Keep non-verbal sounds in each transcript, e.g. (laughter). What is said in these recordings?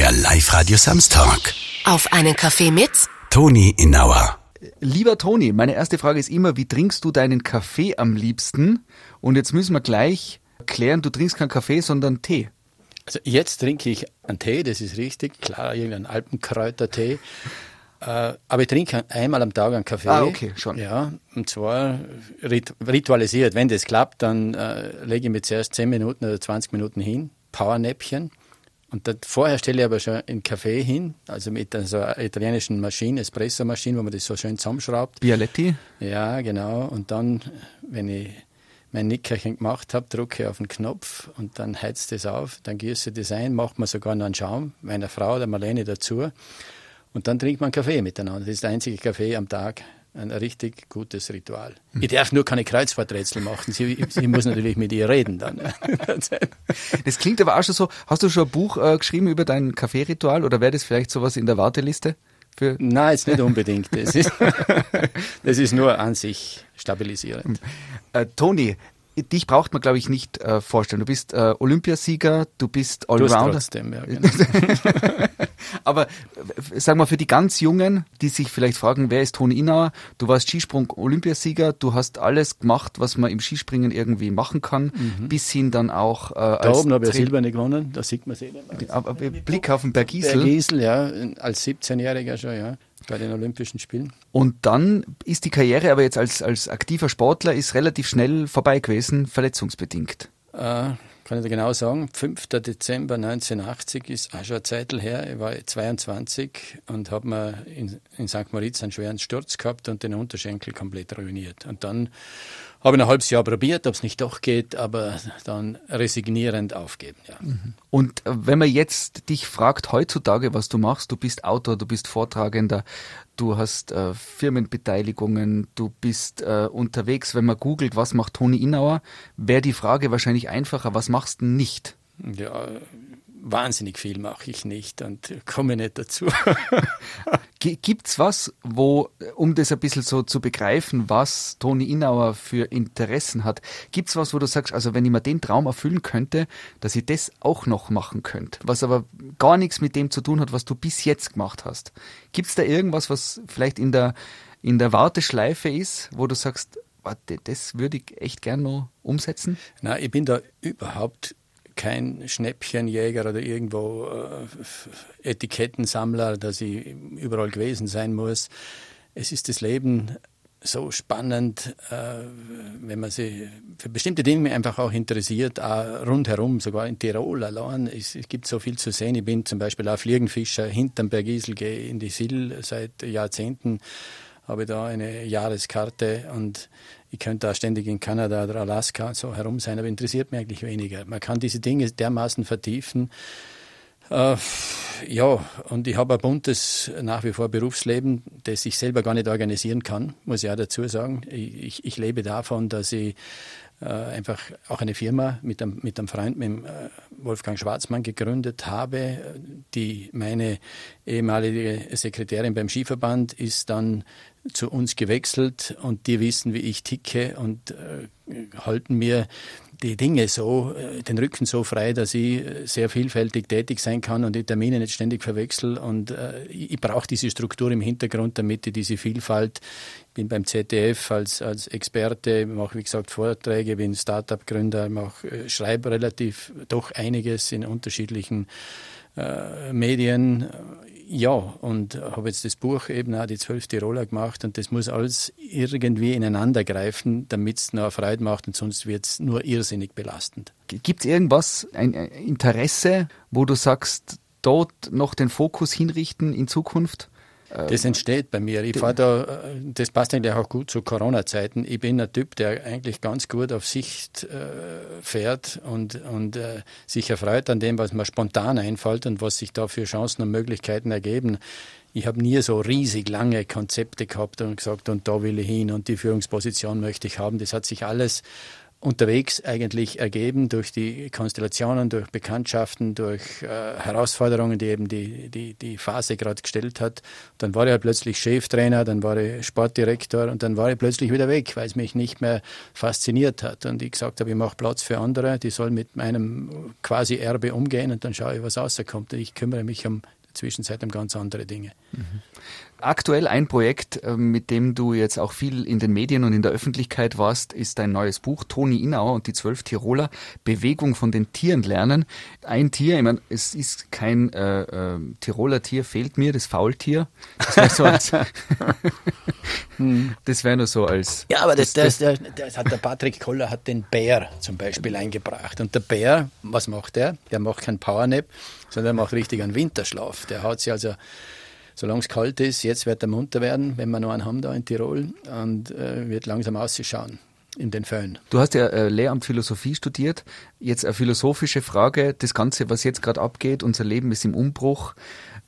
Der Live-Radio Samstag. Auf einen Kaffee mit Toni Innauer. Lieber Toni, meine erste Frage ist immer, wie trinkst du deinen Kaffee am liebsten? Und jetzt müssen wir gleich klären, du trinkst keinen Kaffee, sondern Tee. Also jetzt trinke ich einen Tee, das ist richtig, klar, irgendeinen Alpenkräutertee. Äh, aber ich trinke einmal am Tag einen Kaffee. Ah, okay, schon. Ja, und zwar rit ritualisiert. Wenn das klappt, dann äh, lege ich mir zuerst 10 Minuten oder 20 Minuten hin, Powernäppchen. Und dann, vorher stelle ich aber schon einen Kaffee hin, also mit so einer italienischen Maschine, Espresso-Maschine, wo man das so schön zusammenschraubt. Bialetti? Ja, genau. Und dann, wenn ich mein Nickerchen gemacht habe, drücke ich auf den Knopf und dann heizt es auf, dann gieße ich das ein, macht man sogar noch einen Schaum, meiner Frau, der Marlene, dazu. Und dann trinkt man Kaffee miteinander. Das ist der einzige Kaffee am Tag. Ein richtig gutes Ritual. Ich darf nur keine Kreuzworträtsel machen. Sie, sie muss natürlich mit ihr reden dann. (laughs) Das klingt aber auch schon so. Hast du schon ein Buch äh, geschrieben über dein Kaffeeritual oder wäre das vielleicht sowas in der Warteliste? Für Nein, jetzt nicht unbedingt. Das ist, (laughs) das ist nur an sich stabilisierend. äh, Toni, dich braucht man, glaube ich, nicht äh, vorstellen. Du bist äh, Olympiasieger, du bist Allrounder. trotzdem, ja, (laughs) genau. Aber äh, sag mal, für die ganz Jungen, die sich vielleicht fragen, wer ist Toni Innauer? Du warst Skisprung-Olympiasieger, du hast alles gemacht, was man im Skispringen irgendwie machen kann, bis hin dann auch äh, Da als oben habe ich Silberne gewonnen, da sieht man sie. Aber Blick auf den Bergisel. Der Giesel, ja, als 17-Jähriger schon, ja, bei den Olympischen Spielen. Und dann ist die Karriere aber jetzt als, als aktiver Sportler ist relativ schnell vorbei gewesen, verletzungsbedingt. Äh, kann ich dir genau sagen, 5. Dezember 1980 ist auch schon eine Zeit her. Ich war 22 und habe mir in, in St. Moritz einen schweren Sturz gehabt und den Unterschenkel komplett ruiniert. Und dann habe ich ein halbes Jahr probiert, ob es nicht doch geht, aber dann resignierend aufgeben. Ja. Und äh, wenn man jetzt dich fragt heutzutage, was du machst, du bist Autor, du bist Vortragender, du hast äh, Firmenbeteiligungen, du bist äh, unterwegs, wenn man googelt, was macht Toni Innauer, wäre die Frage wahrscheinlich einfacher, was machst du nicht? ja, wahnsinnig viel mache ich nicht und komme nicht dazu. (laughs) G gibt's was, wo, um das ein bisschen so zu begreifen, was Toni Innauer für Interessen hat, gibt's was, wo du sagst, also wenn ich mir den Traum erfüllen könnte, dass ich das auch noch machen könnte, was aber gar nichts mit dem zu tun hat, was du bis jetzt gemacht hast. Gibt's da irgendwas, was vielleicht in der, in der Warteschleife ist, wo du sagst, warte, das würde ich echt gern noch umsetzen? Na, ich bin da überhaupt kein Schnäppchenjäger oder irgendwo äh, Etikettensammler, dass ich überall gewesen sein muss. Es ist das Leben so spannend, äh, wenn man sich für bestimmte Dinge einfach auch interessiert, auch rundherum, sogar in Tirol allein. Es, es gibt so viel zu sehen. Ich bin zum Beispiel auch Fliegenfischer hinterm Bergisel, gehe in die Sill seit Jahrzehnten, habe da eine Jahreskarte und ich könnte auch ständig in Kanada oder Alaska so herum sein, aber interessiert mich eigentlich weniger. Man kann diese Dinge dermaßen vertiefen. Äh, ja, und ich habe ein buntes nach wie vor Berufsleben, das ich selber gar nicht organisieren kann, muss ich auch dazu sagen. Ich, ich lebe davon, dass ich einfach auch eine Firma mit einem, mit einem Freund, mit dem, äh, Wolfgang Schwarzmann, gegründet habe. Die meine ehemalige Sekretärin beim Skiverband ist dann zu uns gewechselt und die wissen, wie ich ticke und äh, halten mir die Dinge so, äh, den Rücken so frei, dass ich äh, sehr vielfältig tätig sein kann und die Termine nicht ständig verwechsel. Und äh, ich, brauche diese Struktur im Hintergrund, damit ich diese Vielfalt, ich bin beim ZDF als, als Experte, mache wie gesagt Vorträge, bin Startup-Gründer, mache, äh, schreibe relativ doch einiges in unterschiedlichen äh, Medien. Ja, und habe jetzt das Buch eben auch die zwölf Tiroler gemacht und das muss alles irgendwie ineinander greifen, damit es noch Freude macht und sonst wird es nur irrsinnig belastend. Gibt's irgendwas, ein ein Interesse, wo du sagst, dort noch den Fokus hinrichten in Zukunft? Das entsteht bei mir. Ich fahr da, äh, das passt eigentlich auch gut zu Corona-Zeiten. Ich bin ein Typ, der eigentlich ganz gut auf Sicht äh, fährt und, und äh, sich erfreut an dem, was mir spontan einfällt und was sich da für Chancen und Möglichkeiten ergeben. Ich habe nie so riesig lange Konzepte gehabt und gesagt, und da will ich hin und die Führungsposition möchte ich haben. Das hat sich alles unterwegs eigentlich ergeben durch die Konstellationen, durch Bekanntschaften, durch äh, Herausforderungen, die eben die, die, die Phase gerade gestellt hat. Dann war ich halt plötzlich Cheftrainer, dann war ich Sportdirektor und dann war ich plötzlich wieder weg, weil es mich nicht mehr fasziniert hat. Und ich gesagt habe, ich mache Platz für andere, die sollen mit meinem quasi Erbe umgehen und dann schaue ich, was rauskommt. Ich kümmere mich um Zwischenzeit um ganz andere Dinge. Mhm. Aktuell ein Projekt, äh, mit dem du jetzt auch viel in den Medien und in der Öffentlichkeit warst, ist dein neues Buch Toni Inauer und die zwölf Tiroler Bewegung von den Tieren lernen. Ein Tier, ich meine, es ist kein äh, äh, Tiroler Tier, fehlt mir, das Faultier. Das wäre so als, (laughs) das wäre nur so als. Ja, aber das, das, das, das, hat der Patrick Koller hat den Bär zum Beispiel eingebracht. Und der Bär, was macht der? Der macht keinen Powernap, sondern er macht richtig einen Winterschlaf. Der hat sich also solange es kalt ist, jetzt wird er munter werden, wenn wir noch einen haben da in Tirol und äh, wird langsam ausschauen in den Föhn. Du hast ja äh, Lehramt Philosophie studiert. Jetzt eine philosophische Frage. Das Ganze, was jetzt gerade abgeht, unser Leben ist im Umbruch.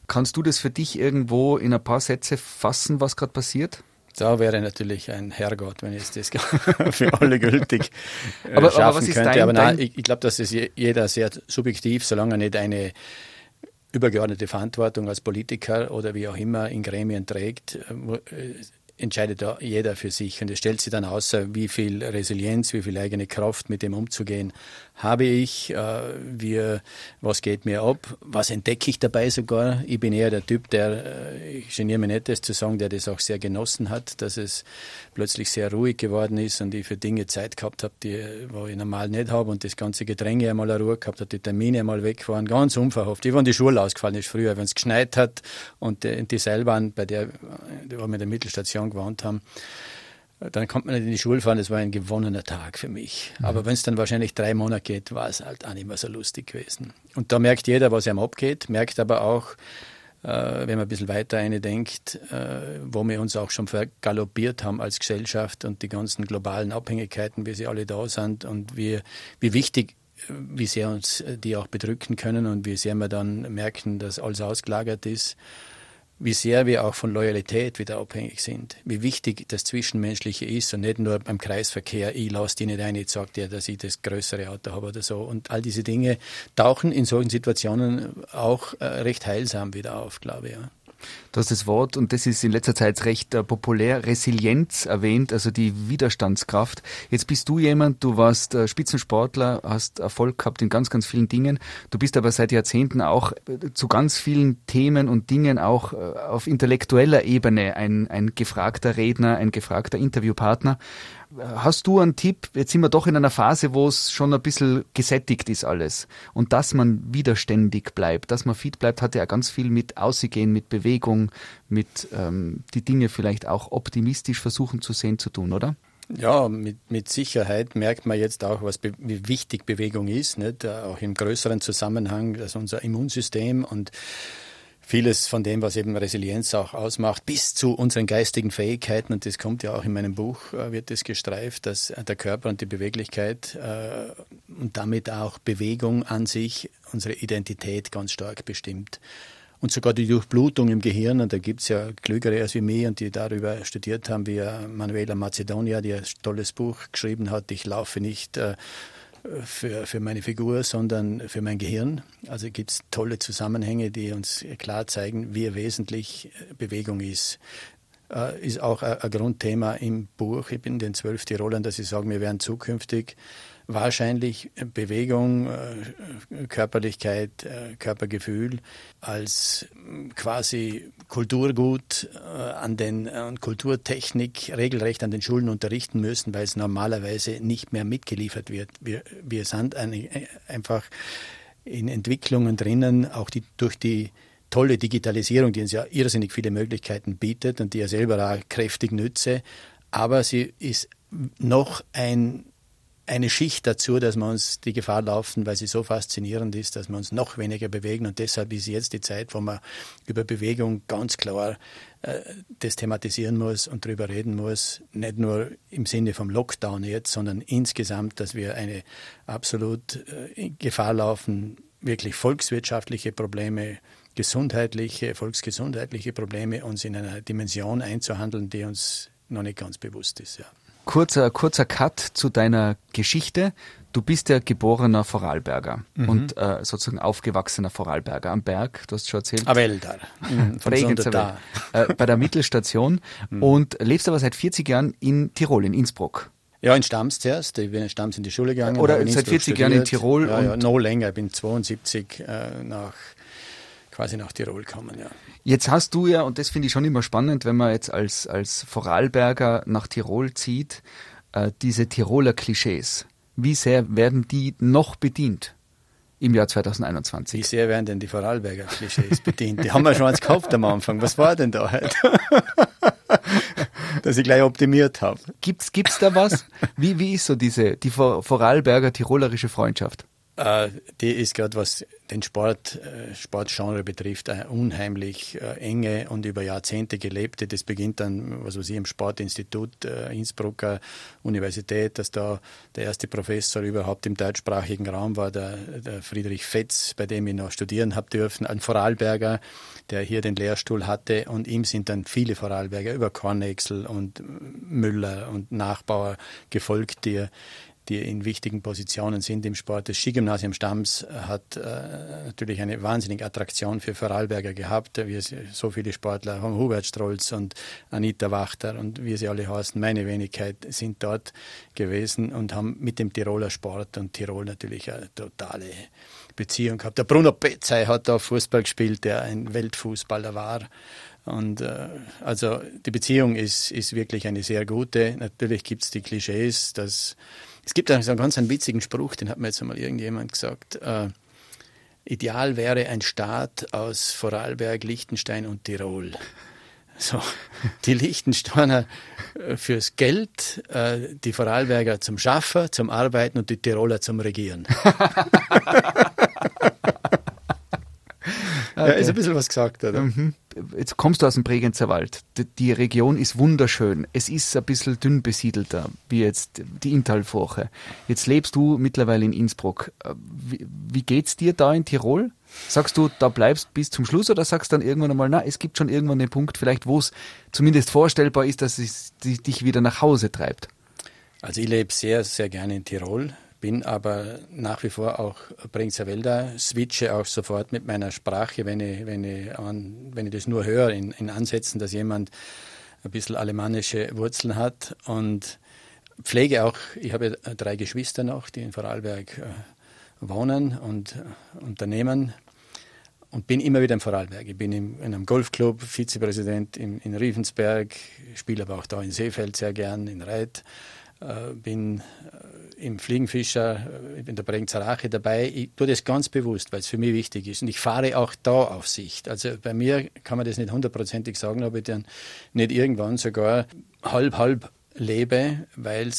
Kannst du das für dich irgendwo in ein paar Sätze fassen, was gerade passiert? Da wäre natürlich ein Herrgott, wenn ich das (laughs) für alle gültig äh, aber, schaffen aber was ist könnte. Dein, aber nein, ich, ich glaube, dass es jeder sehr subjektiv, solange er nicht eine übergeordnete Verantwortung als Politiker oder wie auch immer in Gremien trägt, äh, entscheidet jeder für sich. Und es stellt sich dann außer, wie viel Resilienz, wie viel eigene Kraft mit dem umzugehen habe ich, äh, wie, was geht mir ab, was entdecke ich dabei sogar. Ich bin eher der Typ, der, äh, ich geniere mich nicht, das zu sagen, der das auch sehr genossen hat, dass es plötzlich sehr ruhig geworden ist und ich für Dinge Zeit gehabt habe, die wo ich normal nicht habe und das ganze Gedränge einmal eine Ruhe gehabt habe, die Termine einmal weg waren, ganz unverhofft. Ich war in die Schule ausgefallen ist früher, wenn es geschneit hat und die Seilbahn, bei der, wo wir in der Mittelstation gewohnt haben, dann kommt man nicht in die Schule fahren, das war ein gewonnener Tag für mich. Mhm. Aber wenn es dann wahrscheinlich drei Monate geht, war es halt auch nicht mehr so lustig gewesen. Und da merkt jeder, was ihm abgeht, merkt aber auch, äh, wenn man ein bisschen weiter eine denkt, äh, wo wir uns auch schon vergaloppiert haben als Gesellschaft und die ganzen globalen Abhängigkeiten, wie sie alle da sind und wie, wie wichtig wie sehr uns die auch bedrücken können und wie sehr wir dann merken, dass alles ausgelagert ist wie sehr wir auch von Loyalität wieder abhängig sind, wie wichtig das Zwischenmenschliche ist und nicht nur beim Kreisverkehr, ich lasse die nicht ein, ich sage dir, dass ich das größere Auto habe oder so. Und all diese Dinge tauchen in solchen Situationen auch äh, recht heilsam wieder auf, glaube ich. Ja. Du hast das Wort, und das ist in letzter Zeit recht äh, populär, Resilienz erwähnt, also die Widerstandskraft. Jetzt bist du jemand, du warst äh, Spitzensportler, hast Erfolg gehabt in ganz, ganz vielen Dingen. Du bist aber seit Jahrzehnten auch äh, zu ganz vielen Themen und Dingen auch äh, auf intellektueller Ebene ein, ein gefragter Redner, ein gefragter Interviewpartner. Hast du einen Tipp? Jetzt sind wir doch in einer Phase, wo es schon ein bisschen gesättigt ist alles. Und dass man widerständig bleibt, dass man fit bleibt, hat ja ganz viel mit Ausgehen, mit Bewegung, mit ähm, die Dinge vielleicht auch optimistisch versuchen zu sehen zu tun, oder? Ja, mit, mit Sicherheit merkt man jetzt auch, was wie wichtig Bewegung ist, nicht? auch im größeren Zusammenhang, dass unser Immunsystem und vieles von dem, was eben Resilienz auch ausmacht, bis zu unseren geistigen Fähigkeiten, und das kommt ja auch in meinem Buch, äh, wird das gestreift, dass der Körper und die Beweglichkeit äh, und damit auch Bewegung an sich unsere Identität ganz stark bestimmt. Und sogar die Durchblutung im Gehirn, und da gibt es ja Klügere als wie mir, und die darüber studiert haben, wie Manuela Macedonia, die ein tolles Buch geschrieben hat, Ich laufe nicht äh, für, für meine Figur, sondern für mein Gehirn. Also gibt es tolle Zusammenhänge, die uns klar zeigen, wie wesentlich Bewegung ist. Äh, ist auch ein, ein Grundthema im Buch. Ich bin den zwölf Tirolern, dass sie sagen, wir werden zukünftig wahrscheinlich Bewegung, äh, Körperlichkeit, äh, Körpergefühl als quasi Kulturgut äh, an den an Kulturtechnik regelrecht an den Schulen unterrichten müssen, weil es normalerweise nicht mehr mitgeliefert wird. Wir, wir sind einfach in Entwicklungen drinnen, auch die, durch die tolle Digitalisierung, die uns ja irrsinnig viele Möglichkeiten bietet und die ja selber auch kräftig nütze, aber sie ist noch ein eine Schicht dazu, dass wir uns die Gefahr laufen, weil sie so faszinierend ist, dass wir uns noch weniger bewegen. Und deshalb ist jetzt die Zeit, wo man über Bewegung ganz klar äh, das thematisieren muss und darüber reden muss. Nicht nur im Sinne vom Lockdown jetzt, sondern insgesamt, dass wir eine absolut äh, Gefahr laufen, wirklich volkswirtschaftliche Probleme, gesundheitliche, volksgesundheitliche Probleme uns in einer Dimension einzuhandeln, die uns noch nicht ganz bewusst ist. Ja. Kurzer, kurzer Cut zu deiner Geschichte. Du bist ja geborener Vorarlberger mhm. und äh, sozusagen aufgewachsener Vorarlberger am Berg, du hast schon erzählt. Aber älter. (laughs) Mhm, äh, bei der Mittelstation mhm. und lebst aber seit 40 Jahren in Tirol, in Innsbruck. Ja, in Stams zuerst. Ich bin in Stams in die Schule gegangen. Oder seit 40 studiert. Jahren in Tirol. Ja, ja, noch länger. Ich bin 72 äh, nach, quasi nach Tirol gekommen, ja. Jetzt hast du ja, und das finde ich schon immer spannend, wenn man jetzt als, als Vorarlberger nach Tirol zieht, äh, diese Tiroler Klischees. Wie sehr werden die noch bedient? im Jahr 2021. Wie sehr werden denn die Vorarlberger Klischees bedient? Die haben wir schon eins gekauft am Anfang. Was war denn da heute? (laughs) Dass ich gleich optimiert habe. Gibt's, gibt's da was? Wie, wie ist so diese, die Vorarlberger tirolerische Freundschaft? Äh, die ist gerade, was den Sport, äh, Sportgenre betrifft, eine unheimlich äh, enge und über Jahrzehnte gelebte. Das beginnt dann, was weiß ich, im Sportinstitut äh, Innsbrucker Universität, dass da der erste Professor überhaupt im deutschsprachigen Raum war, der, der Friedrich Fetz, bei dem ich noch studieren habe dürfen, ein Vorarlberger, der hier den Lehrstuhl hatte und ihm sind dann viele Vorarlberger über Kornexel und Müller und Nachbauer gefolgt, die die in wichtigen Positionen sind im Sport. Das Skigymnasium Stams hat äh, natürlich eine wahnsinnige Attraktion für Vorarlberger gehabt. Wir so viele Sportler, Hubert Strolz und Anita Wachter und wie sie alle heißen, meine Wenigkeit, sind dort gewesen und haben mit dem Tiroler Sport und Tirol natürlich eine totale Beziehung gehabt. Der Bruno Petzey hat da Fußball gespielt, der ein Weltfußballer war. Und äh, also die Beziehung ist, ist wirklich eine sehr gute. Natürlich gibt es die Klischees, dass es gibt auch so einen ganz einen witzigen Spruch, den hat mir jetzt einmal irgendjemand gesagt. Äh, ideal wäre ein Staat aus Vorarlberg, Liechtenstein und Tirol. So, die Liechtensteiner äh, fürs Geld, äh, die Vorarlberger zum Schaffen, zum Arbeiten und die Tiroler zum Regieren. (laughs) Okay. Ja, ist ein bisschen was gesagt, oder? Mhm. Jetzt kommst du aus dem Bregenzer Wald. Die, die, Region ist wunderschön. Es ist ein bisschen dünn besiedelter, wie jetzt die Inntalfurche. Jetzt lebst du mittlerweile in Innsbruck. Wie, wie geht's dir da in Tirol? Sagst du, da bleibst bis zum Schluss oder sagst dann irgendwann einmal, na, es gibt schon irgendwann einen Punkt, vielleicht wo es zumindest vorstellbar ist, dass es dich wieder nach Hause treibt? Also ich lebe sehr, sehr gerne in Tirol bin aber nach wie vor auch Bringzerwälder, switche auch sofort mit meiner Sprache, wenn ich, wenn ich, an, wenn ich das nur höre, in, in Ansätzen, dass jemand ein bisschen alemannische Wurzeln hat und pflege auch, ich habe drei Geschwister noch, die in Vorarlberg äh, wohnen und äh, unternehmen und bin immer wieder im Vorarlberg. Ich bin in einem Golfclub, Vizepräsident in, in Riefensberg, spiele aber auch da in Seefeld sehr gern, in Reit, äh, bin im Fliegenfischer, äh, in der Brenzerache dabei. Ich tue das ganz bewusst, weil es für mich wichtig ist. Und ich fahre auch da auf Sicht. Also bei mir kann man das nicht hundertprozentig sagen, ob ich dann nicht irgendwann sogar halb, halb lebe, weil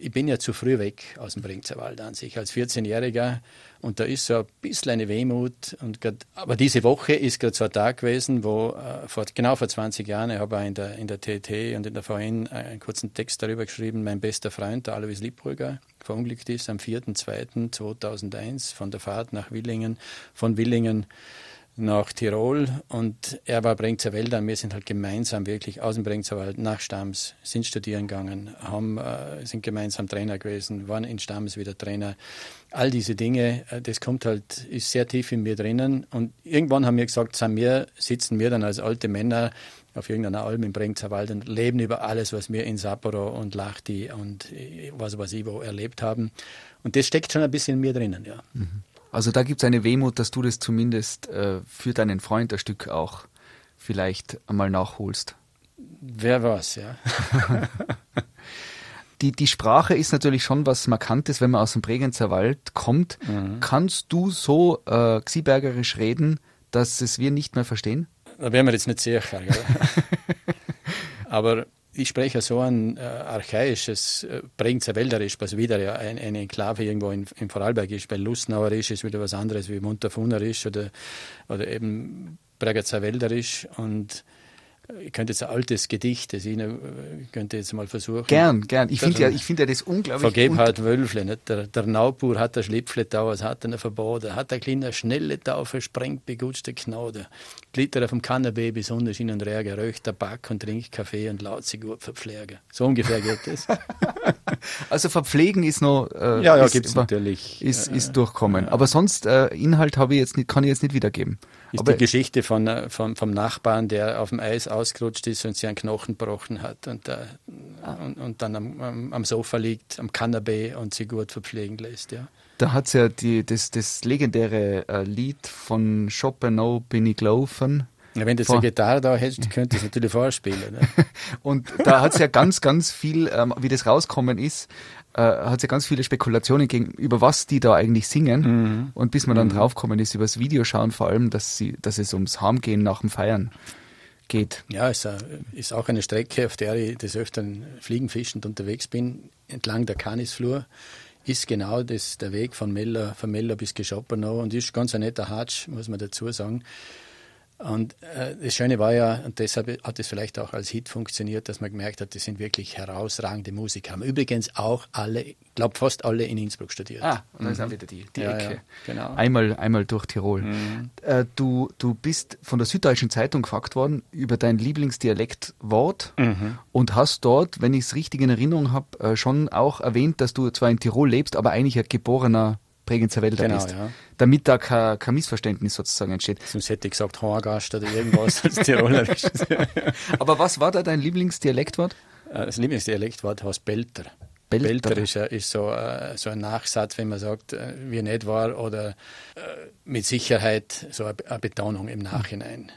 ich bin ja zu früh weg aus dem Bringzerwald an sich. Als 14-Jähriger und da ist so ein bisschen eine Wehmut. Und grad, aber diese Woche ist gerade so ein Tag gewesen, wo äh, vor, genau vor 20 Jahren, ich habe auch in der, in der TT und in der VN einen kurzen Text darüber geschrieben, mein bester Freund, der Alois Liebbrüger, verunglückt ist am 4.2.2001 von der Fahrt nach Willingen, von Willingen nach Tirol und er war Brengzer Wälder. Wir sind halt gemeinsam wirklich aus dem Brengzer Wald nach Stams, sind studieren gegangen, haben, äh, sind gemeinsam Trainer gewesen, waren in Stams wieder Trainer. All diese Dinge, äh, das kommt halt, ist sehr tief in mir drinnen und irgendwann haben wir gesagt, sind wir, sitzen wir dann als alte Männer auf irgendeiner Alm im Brengzer Wald und leben über alles, was wir in Sapporo und Lachti und äh, was weiß ich wo erlebt haben. Und das steckt schon ein bisschen in mir drinnen, ja. Mhm. Also da gibt es eine Wehmut, dass du das zumindest äh, für deinen Freund ein Stück auch vielleicht einmal nachholst. Wer weiß, ja. (laughs) die, die Sprache ist natürlich schon was Markantes, wenn man aus dem Bregenzer Wald kommt. Mhm. Kannst du so äh, Xiebergerisch reden, dass es wir nicht mehr verstehen? Da wären wir jetzt nicht sicher. (laughs) Aber ich spreche so ein äh, archaisches äh, Bregenzer Wälderisch, was wieder ja ein, eine Enklave irgendwo in, in Vorarlberg ist, weil Lustnauerisch ist wieder was anderes wie Munterfunerisch oder, oder eben Bregenzer Wälderisch und Ich könnte jetzt ein altes Gedicht, das ich äh, könnte jetzt mal versuchen. Gern, gern. Ich finde ja, ich finde ja das unglaublich. Vergeben hat Wölfle, nicht? Der, der Naupur hat der Schlipfle da, was hat er verboten? Hat der kleine schnelle Taufe sprengt begutschte Knode. Glitter dem Kannerbaby, Sonnenschein und Regen, röcht Tabak und trinkt Kaffee und laut sich gut verpflegen. So ungefähr geht das. (laughs) also verpflegen ist noch. Äh, ja, ja, gibt es natürlich. Ist, ist durchkommen. Aber sonst, äh, Inhalt habe ich jetzt nicht, kann ich jetzt nicht wiedergeben. Ist Aber die Geschichte von, äh, von, vom Nachbarn, der auf dem Eis ausgerutscht ist und sich einen Knochen gebrochen hat und, äh, ah. und, und, dann am, am, Sofa liegt, am Kanapee und sich gut verpflegen lässt. Ja. Da hat es ja die, das, das legendäre äh, Lied von Chopin, bin ich gelaufen. Wenn du jetzt eine Gitarre da hättest, könntest du natürlich vorspielen. Ne? (laughs) und da hat es ja ganz, ganz viel, ähm, wie das rauskommen ist, äh, hat es ja ganz viele Spekulationen gegeben, über was die da eigentlich singen. Mhm. Und bis man dann mhm. draufkommen ist, über das Video schauen vor allem, dass, sie, dass es ums Heimgehen nach dem Feiern geht. Ja, es äh, ist auch eine Strecke, auf der ich des Öfteren fliegenfischend unterwegs bin, entlang der Canisflur ist genau das, der Weg von Meller, von Meller bis Geschoppenau und ist ganz ein netter Hatsch, muss man dazu sagen. Und äh, das Schöne war ja, und deshalb hat es vielleicht auch als Hit funktioniert, dass man gemerkt hat, das sind wirklich herausragende Musiker. Haben übrigens auch alle, ich glaube fast alle in Innsbruck studiert. Ah, und dann mhm. ist auch wieder die, die ja, Ecke. Ja, genau. Einmal, einmal durch Tirol. Mhm. Äh, du, du bist von der Süddeutschen Zeitung gefragt worden über dein Lieblingsdialektwort mhm. und hast dort, wenn ich es richtig in Erinnerung habe, äh, schon auch erwähnt, dass du zwar in Tirol lebst, aber eigentlich ein geborener Bregenzer Wälder genau, bist. Ja. Damit da kein, kein Missverständnis sozusagen entsteht. Sonst hätte ich gesagt Horgast oder irgendwas als Tirolerisch. (laughs) Aber was war da dein Lieblingsdialektwort? Äh, das Lieblingsdialektwort heißt Belter. Belter, Belter ist, ist so, äh, so, ein Nachsatz, wenn man sagt, äh, wie nicht war oder mit Sicherheit so eine Betonung im Nachhinein.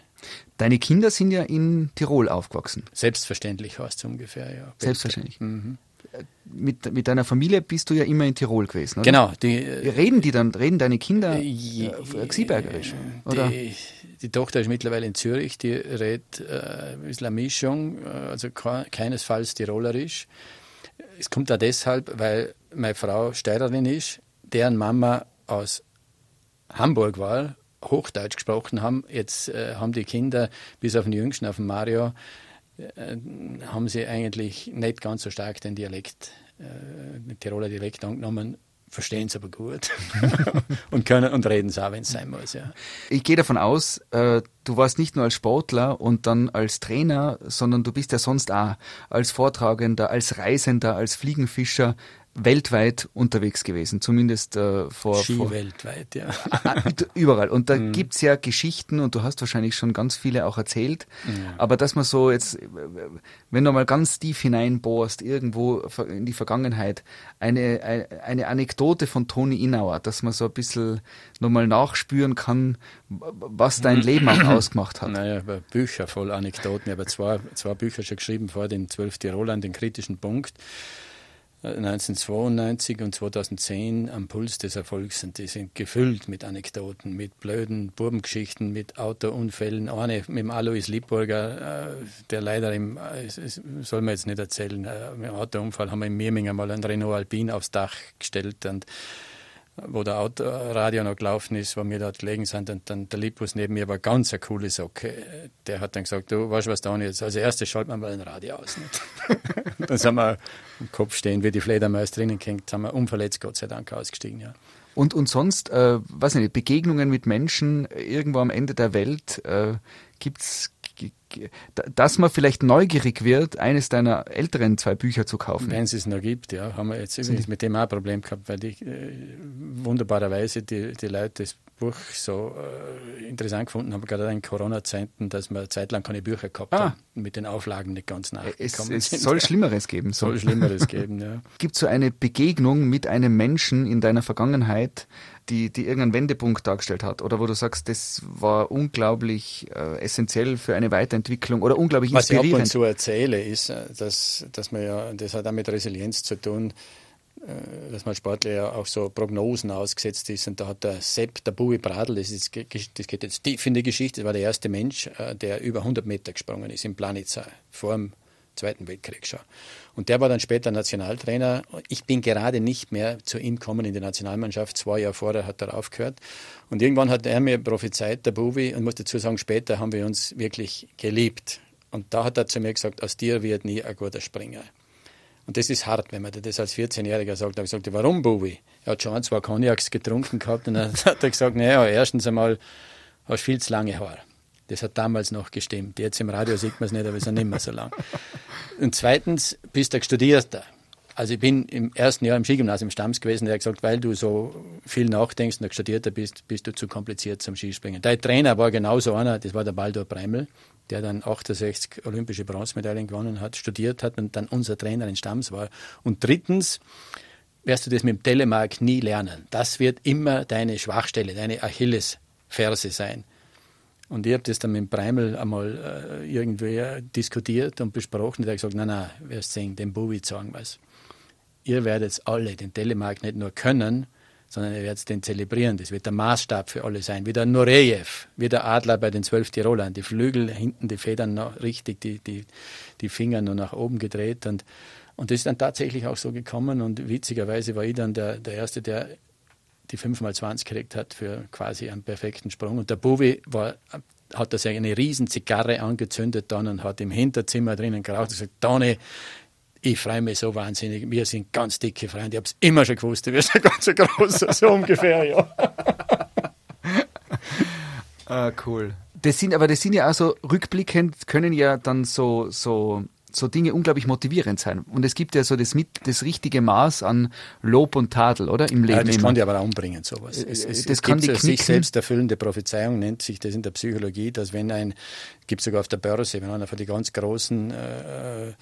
Deine Kinder sind ja in Tirol aufgewachsen. Selbstverständlich heißt es ungefähr, ja. Belter. Selbstverständlich. Mhm mit, mit deiner Familie bist du ja immer in Tirol gewesen, oder? Genau. Die, reden die dann, reden deine Kinder äh, Xiebergerisch? Oder? Die, die, Tochter ist mittlerweile in Zürich, die redet äh, ein bisschen eine Mischung, äh, also keinesfalls Tirolerisch. Es kommt da deshalb, weil meine Frau Steirerin ist, deren Mama aus Hamburg war, Hochdeutsch gesprochen haben. Jetzt äh, haben die Kinder, bis auf den Jüngsten, auf den Mario, äh, haben sie eigentlich nicht ganz so stark den Dialekt, äh, den Tiroler Dialekt angenommen, verstehen es aber gut (laughs) und können und reden es auch, wenn es sein muss. Ja. Ich gehe davon aus, äh, du warst nicht nur als Sportler und dann als Trainer, sondern du bist ja sonst auch als Vortragender, als Reisender, als Fliegenfischer weltweit unterwegs gewesen, zumindest äh, vor, Ski vor weltweit, ja. Überall. Und da (laughs) mhm. gibt's ja Geschichten und du hast wahrscheinlich schon ganz viele auch erzählt. Mhm. Aber dass man so jetzt, wenn du mal ganz tief hineinbohrst, irgendwo in die Vergangenheit, eine, eine Anekdote von Toni Inauer, dass man so ein bisschen nochmal nachspüren kann, was dein Leben auch (clears throat) ausgemacht hat. Naja, Bücher voll Anekdoten. Ich habe zwei, zwei Bücher schon geschrieben vor den zwölf Tirolern, den kritischen Punkt. 1992 und 2010 am Puls des Erfolgs sind. Die sind gefüllt mit Anekdoten, mit blöden Burbengeschichten, mit Autounfällen. Eine mit dem Alois Liebburger, äh, der leider im, äh, soll man jetzt nicht erzählen, äh, im Autounfall haben wir in Mirming einmal ein Renault Alpine aufs Dach gestellt und wo der Autoradio noch gelaufen ist, wo wir dort gelegen sind, und dann der Lipus neben mir war ganz eine coole Socke. Der hat dann gesagt, du weißt was da jetzt, als erstes schalten wir mal ein Radio aus. (laughs) dann sind wir im Kopf stehen, wie die Fledermaus drinnen hängt, sind wir unverletzt Gott sei Dank ausgestiegen, ja. Und, und sonst, äh, weiß nicht, Begegnungen mit Menschen irgendwo am Ende der Welt, äh, gibt's dass man vielleicht neugierig wird, eines deiner älteren zwei Bücher zu kaufen. Wenn es es noch gibt, ja, haben wir jetzt übrigens mit dem auch ein Problem gehabt, weil die äh, wunderbarerweise die, die Leute das Buch so äh, interessant gefunden haben, gerade in Corona-Zeiten, dass man zeitlang keine Bücher gehabt ah. haben, mit den Auflagen nicht ganz nachgekommen es, es soll (laughs) Schlimmeres geben. Soll Schlimmeres geben, ja. (laughs) Gibt es so eine Begegnung mit einem Menschen in deiner Vergangenheit, die, die irgendeinen Wendepunkt dargestellt hat oder wo du sagst, das war unglaublich äh, essentiell für eine Weiterentwicklung oder unglaublich Was inspirierend? Was ich ab und zu erzähle, ist, äh, dass, dass man ja, das hat auch mit Resilienz zu tun, äh, dass man Sportler ja auch so Prognosen ausgesetzt ist. Und da hat der Sepp, der Bui Bradl, das, ist, das geht jetzt tief in die Geschichte, das war der erste Mensch, äh, der über 100 Meter gesprungen ist im Planitzer vor dem Zweiten Weltkrieg schon. Und der war dann später Nationaltrainer. Ich bin gerade nicht mehr zu ihm gekommen in die Nationalmannschaft. Zwei Jahre vorher hat er aufgehört. Und irgendwann hat er mir prophezeit, der Bubi, und muss dazu sagen, später haben wir uns wirklich geliebt. Und da hat er zu mir gesagt, aus dir wird nie ein guter Springer. Und das ist hart, wenn man das als 14-Jähriger sagt. Da habe ich gesagt, warum, Bubi? Er hat schon ein, zwei Cognacs getrunken gehabt und dann (laughs) hat er gesagt, naja, erstens einmal hast du viel zu lange Haare. Das hat damals noch gestimmt. Jetzt im Radio sieht man es nicht, aber es ist nicht mehr so lang. Und zweitens bist du Studierter. Also ich bin im ersten Jahr im Skigymnasium Stamms gewesen, der hat gesagt, weil du so viel nachdenkst und ein Studierter bist, bist du zu kompliziert zum Skispringen. Dein Trainer war genauso einer, das war der Baldur Breimel, der dann 68 olympische Bronzemedaillen gewonnen hat, studiert hat und dann unser Trainer in Stamms war. Und drittens wirst du das mit dem Telemark nie lernen. Das wird immer deine Schwachstelle, deine Achillesferse sein. Und ich habe das dann mit Breimel einmal äh, irgendwie diskutiert und besprochen. Und er hat gesagt, nein, nein, wirst sehen, dem Bubi sagen was ihr werdet alle den Telemark nicht nur können, sondern ihr werdet den zelebrieren. Das wird der Maßstab für alle sein. Wie der Nureyev, wie der Adler bei den zwölf Tirolern. Die Flügel, hinten die Federn noch richtig, die, die, die Finger nur nach oben gedreht. Und, und das ist dann tatsächlich auch so gekommen. Und witzigerweise war ich dann der, der Erste, der die 5x20 gekriegt hat für quasi einen perfekten Sprung. Und der Bubi war, hat da eine riesen Zigarre angezündet dann und hat im Hinterzimmer drinnen geraucht und gesagt, Toni, ich freue mich so wahnsinnig. Wir sind ganz dicke Freunde. Ich habe es immer schon gewusst. Du wirst ein ganz großer, so ungefähr, ja. ah, cool. Das sind, aber das sind ja auch so rückblickend, können ja dann so, so, so Dinge unglaublich motivierend sein. Und es gibt ja so das, mit, das richtige Maß an Lob und Tadel, oder? Im Leben. Ja, das kann die aber umbringen, sowas. Es, es, das es kann die sich selbst erfüllende Prophezeiung, nennt sich das in der Psychologie, dass wenn ein, gibt es sogar auf der Börse, wenn einer von den ganz großen äh,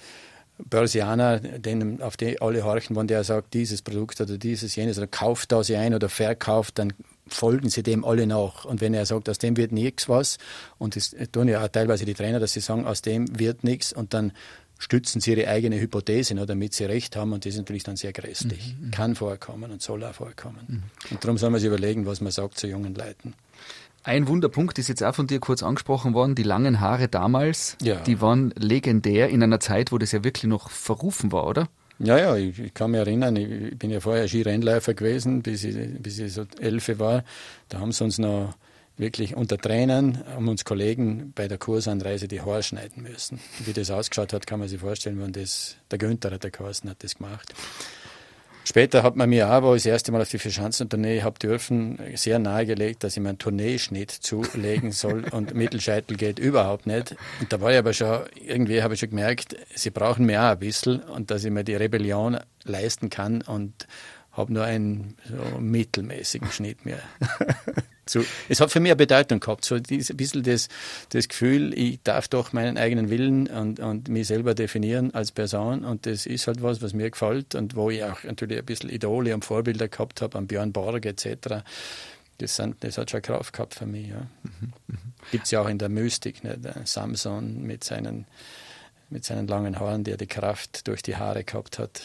Börsianer, den, auf die alle horchen, wenn der sagt, dieses Produkt oder dieses, jenes, oder kauft da sie ein oder verkauft, dann folgen sie dem alle nach. Und wenn er sagt, aus dem wird nichts was, und das tun ja auch teilweise die Trainer, dass sie sagen, aus dem wird nichts, und dann stützen sie ihre eigene Hypothese, nur damit sie recht haben, und das ist natürlich dann sehr grässlich. Mhm. Kann vorkommen und soll auch vorkommen. Mhm. Und darum soll man sich überlegen, was man sagt zu jungen Leuten. Ein Wunderpunkt ist jetzt auch von dir kurz angesprochen worden, die langen Haare damals, ja. die waren legendär in einer Zeit, wo das ja wirklich noch verrufen war, oder? Ja, ja, ich, ich kann mich erinnern, ich bin ja vorher Skirennläufer gewesen, bis ich, bis ich so elf war. Da haben sie uns noch wirklich unter Tränen, haben uns Kollegen bei der Kursanreise die Haare schneiden müssen. Wie das ausgeschaut hat, kann man sich vorstellen, wenn das, der Günther hat der Carsten hat das gemacht. Später hat man mir auch, wo ich das erste Mal auf die Vierschanzentournee habe dürfen, sehr nahegelegt, dass ich mir einen Tourneeschnitt zulegen soll (laughs) und Mittelscheitel geht überhaupt nicht. Und da war ich aber schon, irgendwie habe ich schon gemerkt, sie brauchen mir auch ein bisschen und dass ich mir die Rebellion leisten kann und habe nur einen so mittelmäßigen Schnitt mehr (laughs) So, es hat für mich eine Bedeutung gehabt, so ein bisschen das, das Gefühl, ich darf doch meinen eigenen Willen und, und mich selber definieren als Person und das ist halt was, was mir gefällt und wo ich auch natürlich ein bisschen Idole und Vorbilder gehabt habe, an Björn Borg etc. Das, sind, das hat schon Kraft gehabt für mich. Ja. Gibt es ja auch in der Mystik, ne? der Samson mit seinen, mit seinen langen Haaren, der die Kraft durch die Haare gehabt hat.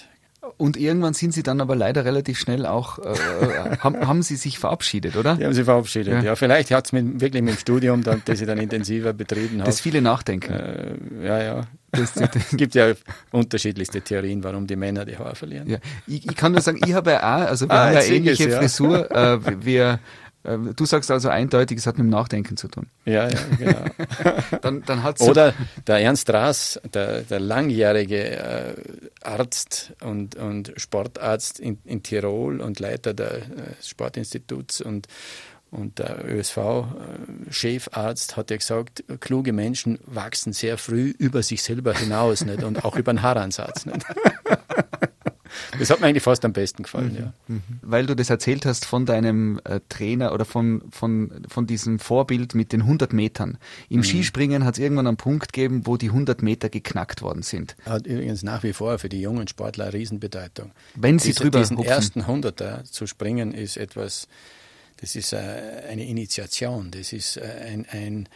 Und irgendwann sind sie dann aber leider relativ schnell auch, äh, äh haben, haben sie sich verabschiedet, oder? Die haben sie verabschiedet, ja. ja vielleicht hat es wirklich mit dem Studium, dann, das ich dann intensiver betrieben habe. Das viele nachdenken. Äh, ja, ja. (laughs) Es gibt ja unterschiedlichste Theorien, warum die Männer die Haare verlieren. Ja. Ich, ich kann nur sagen, ich habe ja auch, also wir ah, haben ja ähnliche ja. Frisur. Äh, wir du sagst also eindeutig, es hat mit dem Nachdenken zu tun. Ja, ja genau. (laughs) dann, dann hat's Oder der Ernst Raas, der, der langjährige äh, Arzt und, und Sportarzt in, in Tirol und Leiter des äh, Sportinstituts und und der ÖSV-Chefarzt hat ja gesagt, kluge Menschen wachsen sehr früh über sich selber hinaus nicht? und auch über den Haaransatz. Nicht? (laughs) Das hat mir eigentlich fast am besten gefallen, mhm. ja. Mhm. Weil du das erzählt hast von deinem äh, Trainer oder von, von, von diesem Vorbild mit den 100 Metern. Im mhm. Skispringen hat es irgendwann einen Punkt gegeben, wo die 100 Meter geknackt worden sind. Hat übrigens nach wie vor für die jungen Sportler eine Riesenbedeutung. Wenn sie Diese, drüber Diesen hupfen. ersten Hunderter zu springen ist etwas, das ist äh, eine Initiation, das ist äh, ein, ein,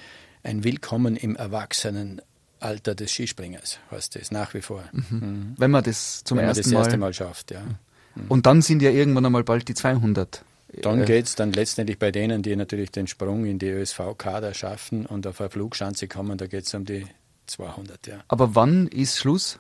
ein Willkommen im Erwachsenen Alter des Skispringers, heißt das nach wie vor. Mhm. Mhm. Wenn man das zum Wenn ersten, man das erste Mal, Mal schafft, ja. Mhm. Und dann sind ja irgendwann einmal bald die 200. Dann äh, geht es dann letztendlich bei denen, die natürlich den Sprung in die ÖSV-Kader schaffen und auf eine Flugschanze kommen, da geht es um die 200, ja. Aber wann ist Schluss?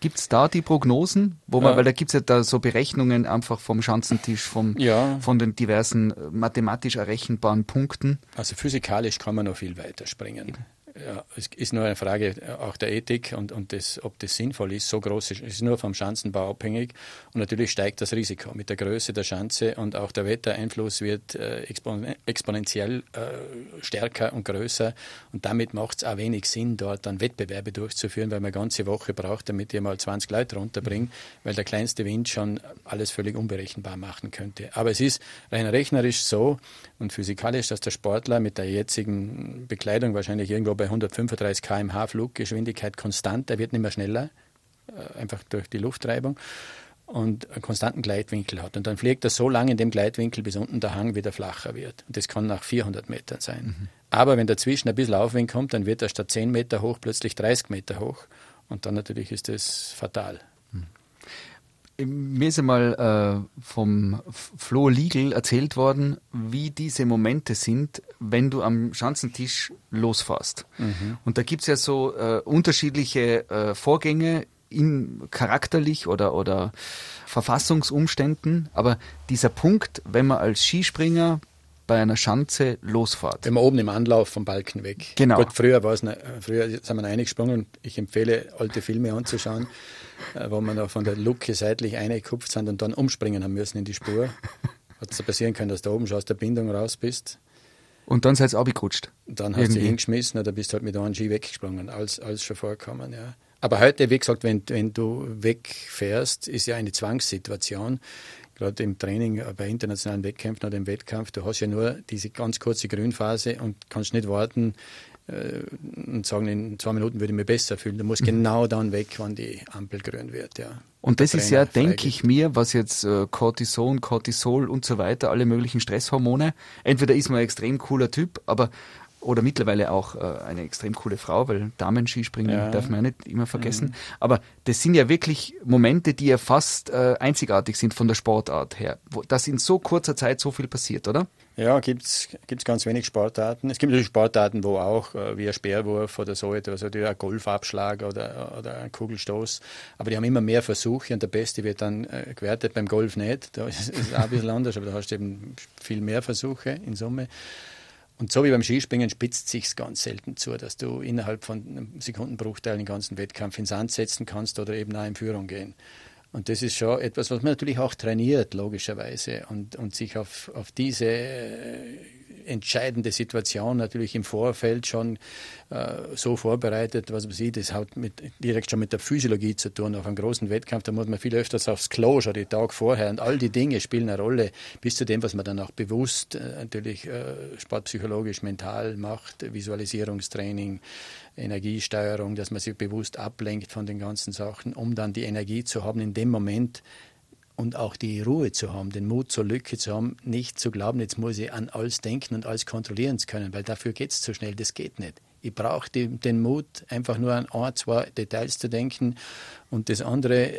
Gibt es da die Prognosen? Wo man, ja. Weil da gibt es ja da so Berechnungen einfach vom Schanzentisch, vom, ja. von den diversen äh, mathematisch errechenbaren Punkten. Also physikalisch kann man noch viel weiter springen ja, es ist nur eine Frage auch der Ethik und, und des, ob das sinnvoll ist. So groß ist, es nur vom Schanzenbau abhängig. Und natürlich steigt das Risiko mit der Größe der Schanze und auch der Wettereinfluss wird äh, expon exponentiell äh, stärker und größer. Und damit macht es auch wenig Sinn, dort dann Wettbewerbe durchzuführen, weil man eine ganze Woche braucht, damit ihr mal 20 Leute runterbringt, weil der kleinste Wind schon alles völlig unberechenbar machen könnte. Aber es ist rein rechnerisch so und physikalisch, dass der Sportler mit der jetzigen Bekleidung wahrscheinlich irgendwo bei 135 km/h Fluggeschwindigkeit konstant, er wird nicht mehr schneller, äh, einfach durch die Luftreibung und einen konstanten Gleitwinkel hat. Und dann fliegt er so lange in dem Gleitwinkel, bis unten der Hang wieder flacher wird. Und das kann nach 400 Metern sein. Mhm. Aber wenn dazwischen ein bisschen Aufwind kommt, dann wird er statt 10 Meter hoch plötzlich 30 Meter hoch. Und dann natürlich ist das fatal. Mir ist einmal äh, vom Flo Liegel erzählt worden, wie diese Momente sind, wenn du am Schanzentisch losfährst. Mhm. Und da gibt es ja so äh, unterschiedliche äh, Vorgänge in charakterlich oder, oder Verfassungsumständen. Aber dieser Punkt, wenn man als Skispringer bei einer Schanze losfahrt. Wenn man oben im Anlauf vom Balken weg. Genau. Gut, früher, war es, früher sind wir eingesprungen. Ich empfehle, alte Filme anzuschauen, äh, wo man da von der Luke seitlich eingekupft sind und dann umspringen haben müssen in die Spur. Hat es passieren können, dass du oben schon aus der Bindung raus bist. Und dann seid ihr abgerutscht. Dann hast du hingeschmissen oder bist halt mit einem Ski weggesprungen, als, als schon vorkommen, ja. Aber heute, wie gesagt, wenn, wenn du wegfährst, ist ja eine Zwangssituation gerade im Training äh, bei internationalen Wettkämpfen oder im Wettkampf, du hast ja nur diese ganz kurze Grünphase und kannst nicht warten äh, und sagen, in zwei Minuten würde ich mich besser fühlen. Du musst mhm. genau dann weg, wann die Ampel grün wird. Ja. Und das ist ja, denke ich mir, was jetzt äh, Cortison, Cortisol und so weiter, alle möglichen Stresshormone, entweder ist man ein extrem cooler Typ, aber oder mittlerweile auch äh, eine extrem coole Frau, weil Damen-Skispringen ja. darf man ja nicht immer vergessen. Mhm. Aber das sind ja wirklich Momente, die ja fast äh, einzigartig sind von der Sportart her, wo, dass in so kurzer Zeit so viel passiert, oder? Ja, gibt es ganz wenig Sportarten. Es gibt natürlich Sportarten, wo auch äh, wie ein Speerwurf oder so etwas, oder ein Golfabschlag oder, oder ein Kugelstoß. Aber die haben immer mehr Versuche und der Beste wird dann äh, gewertet. Beim Golf nicht. Da ist es auch ein bisschen (laughs) anders, aber da hast du eben viel mehr Versuche in Summe. Und so wie beim Skispringen spitzt sich ganz selten zu, dass du innerhalb von einem Sekundenbruchteil den ganzen Wettkampf in Sand setzen kannst oder eben auch in Führung gehen. Und das ist schon etwas, was man natürlich auch trainiert, logischerweise, und, und sich auf, auf diese äh, entscheidende Situation natürlich im Vorfeld schon äh, so vorbereitet, was man sieht, das hat mit, direkt schon mit der Physiologie zu tun. Auf einem großen Wettkampf, da muss man viel öfters aufs Klo schon die Tag vorher und all die Dinge spielen eine Rolle, bis zu dem, was man dann auch bewusst äh, natürlich äh, sportpsychologisch, mental macht, Visualisierungstraining, Energiesteuerung, dass man sich bewusst ablenkt von den ganzen Sachen, um dann die Energie zu haben in dem Moment, und auch die Ruhe zu haben, den Mut zur Lücke zu haben, nicht zu glauben, jetzt muss ich an alles denken und alles kontrollieren zu können, weil dafür geht es zu schnell, das geht nicht. Ich brauche den Mut, einfach nur an ein, zwei Details zu denken und das andere